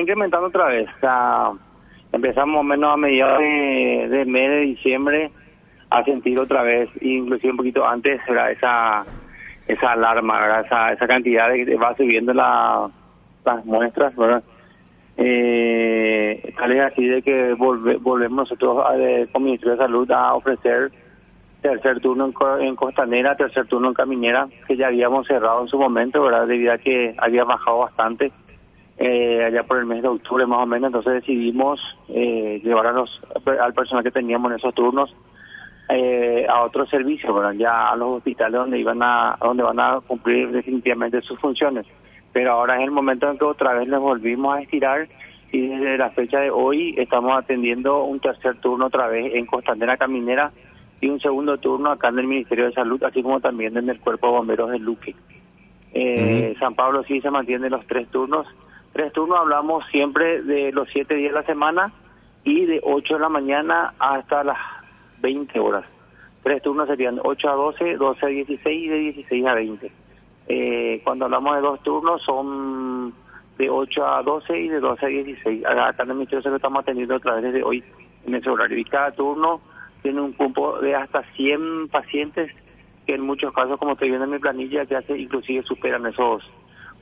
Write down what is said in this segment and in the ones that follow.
incrementando otra vez. Empezamos menos a mediados de, de mes de diciembre a sentir otra vez, inclusive un poquito antes, era esa esa alarma. Esa, esa cantidad de que va subiendo la, las muestras, ¿verdad? Eh, tal así de que volve, volvemos nosotros a, de, como Ministerio de Salud a ofrecer tercer turno en, en Costanera, tercer turno en Caminera, que ya habíamos cerrado en su momento, ¿verdad? Debido a que había bajado bastante eh, allá por el mes de octubre más o menos, entonces decidimos eh, llevar a los, al personal que teníamos en esos turnos eh, a otros servicios, ¿verdad? ya a los hospitales donde iban a donde van a cumplir definitivamente sus funciones. Pero ahora es el momento en que otra vez les volvimos a estirar y desde la fecha de hoy estamos atendiendo un tercer turno otra vez en Costanera Caminera y un segundo turno acá en el Ministerio de Salud, así como también en el Cuerpo de Bomberos de Luque. Eh, San Pablo sí se mantiene los tres turnos. Tres turnos hablamos siempre de los siete días de la semana y de 8 de la mañana hasta las 20 horas. Tres turnos serían 8 a 12, 12 a 16 y de 16 a 20. Eh, cuando hablamos de dos turnos son de 8 a 12 y de 12 a 16. Acá en el Ministerio de Salud estamos atendiendo otra vez desde hoy en ese horario. Y cada turno tiene un cupo de hasta 100 pacientes que en muchos casos, como estoy viendo en mi planilla, ya se inclusive superan esos,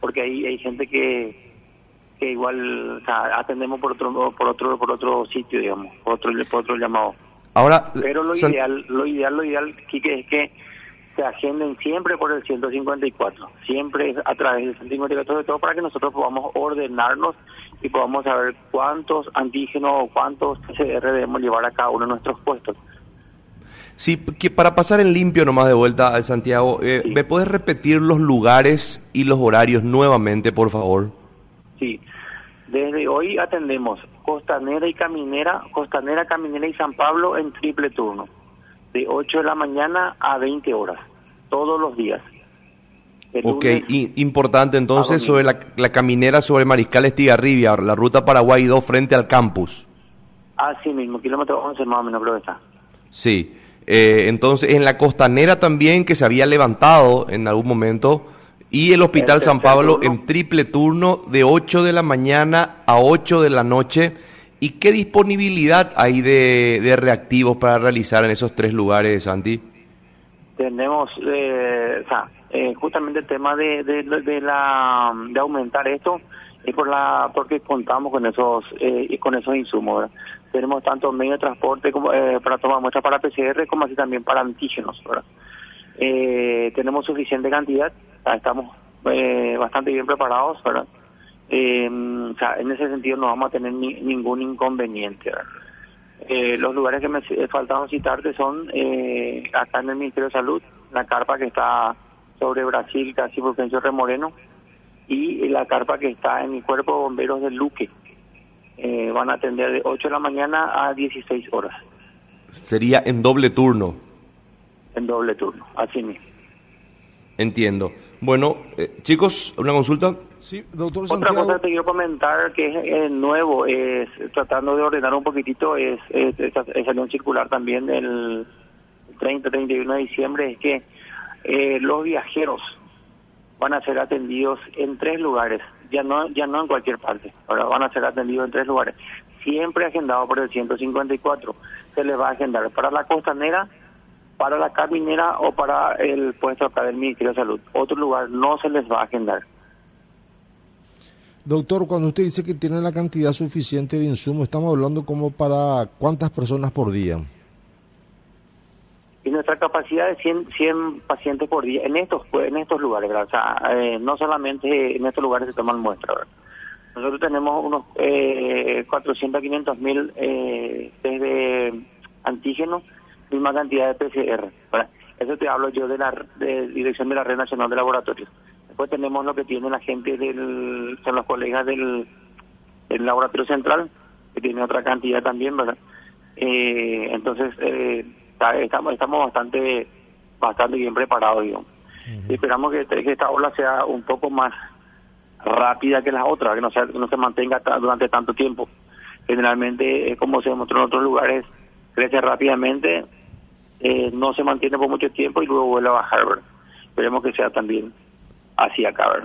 porque ahí hay gente que que igual o sea, atendemos por otro por otro por otro sitio digamos por otro por otro llamado Ahora, pero lo San- ideal lo ideal lo ideal Quique, es que se agenden siempre por el 154 siempre a través del 154 sobre todo para que nosotros podamos ordenarnos y podamos saber cuántos antígenos o cuántos PCR debemos llevar a cada uno de nuestros puestos Sí, que para pasar en limpio nomás de vuelta a Santiago, eh, Sí. ¿me puedes repetir los lugares y los horarios nuevamente, por favor? Sí, desde hoy atendemos Costanera y Caminera, Costanera, Caminera y San Pablo en triple turno, de 8 de la mañana a 20 horas, todos los días. El Ok, lunes- importante entonces sobre la, la caminera sobre Mariscal Estigarribia, la ruta Paraguay 2 frente al campus. Así mismo, kilómetro 11 más o menos creo que está. Sí, eh, entonces en la costanera también que se había levantado en algún momento y el Hospital El San Pablo turno. en triple turno de 8 de la mañana a 8 de la noche. ¿Y qué disponibilidad hay de, de reactivos para realizar en esos tres lugares, Santi? Tenemos, eh, o sea, eh, justamente el tema de, de, de la de aumentar esto es por la porque contamos con esos eh, y con esos insumos. ¿verdad? Tenemos tanto medios de transporte como eh, para tomar muestras para PCR como así también para antígenos. ¿verdad? Eh, tenemos suficiente cantidad, estamos eh, bastante bien preparados, ¿verdad? Eh, o sea, en ese sentido no vamos a tener ni- ningún inconveniente. Eh, los lugares que me faltaron citarte son eh, acá en el Ministerio de Salud, la carpa que está sobre Brasil, casi por Fulgencio Remoreno, y la carpa que está en el Cuerpo de Bomberos de Luque. Eh, van a atender de 8 de la mañana a 16 horas, Sería en doble turno, en doble turno, así mismo. entiendo. Bueno, eh, chicos, una consulta. Sí, doctor Otra cosa que te quiero comentar que es eh, nuevo, es tratando de ordenar un poquitito, es, es, esa- es salió un circular también el 30-31 de diciembre, es que eh, los viajeros van a ser atendidos en tres lugares, ya no ya no en cualquier parte, ahora van a ser atendidos en tres lugares, siempre agendado por el 154. Se les va a agendar para la costanera, para la caminera o para el puesto acá del Ministerio de Salud. Otro lugar no se les va a agendar. Doctor, cuando usted dice que tiene la cantidad suficiente de insumos, estamos hablando como para cuántas personas por día. y nuestra capacidad es 100, 100 pacientes por día en estos en estos lugares, ¿verdad? O sea, eh, no solamente en estos lugares se toman muestras. ¿verdad? Nosotros tenemos unos eh, 400 a 500 mil eh, test de antígenos, misma cantidad de PCR. Eso te hablo yo de la de dirección de la Red Nacional de Laboratorios. Después tenemos lo que tiene la gente del, son los colegas del, del Laboratorio Central, que tiene otra cantidad también, ¿verdad? Eh, entonces, eh, estamos estamos bastante bastante bien preparados, digamos. Y esperamos que, este- que esta ola sea un poco más rápida que las otras, que no, sea, que no se mantenga durante tanto tiempo. Generalmente, eh, como se demostró en otros lugares, crece rápidamente, eh, no se mantiene por mucho tiempo y luego vuelve a bajar, ¿verdad? Esperemos que sea también así acá.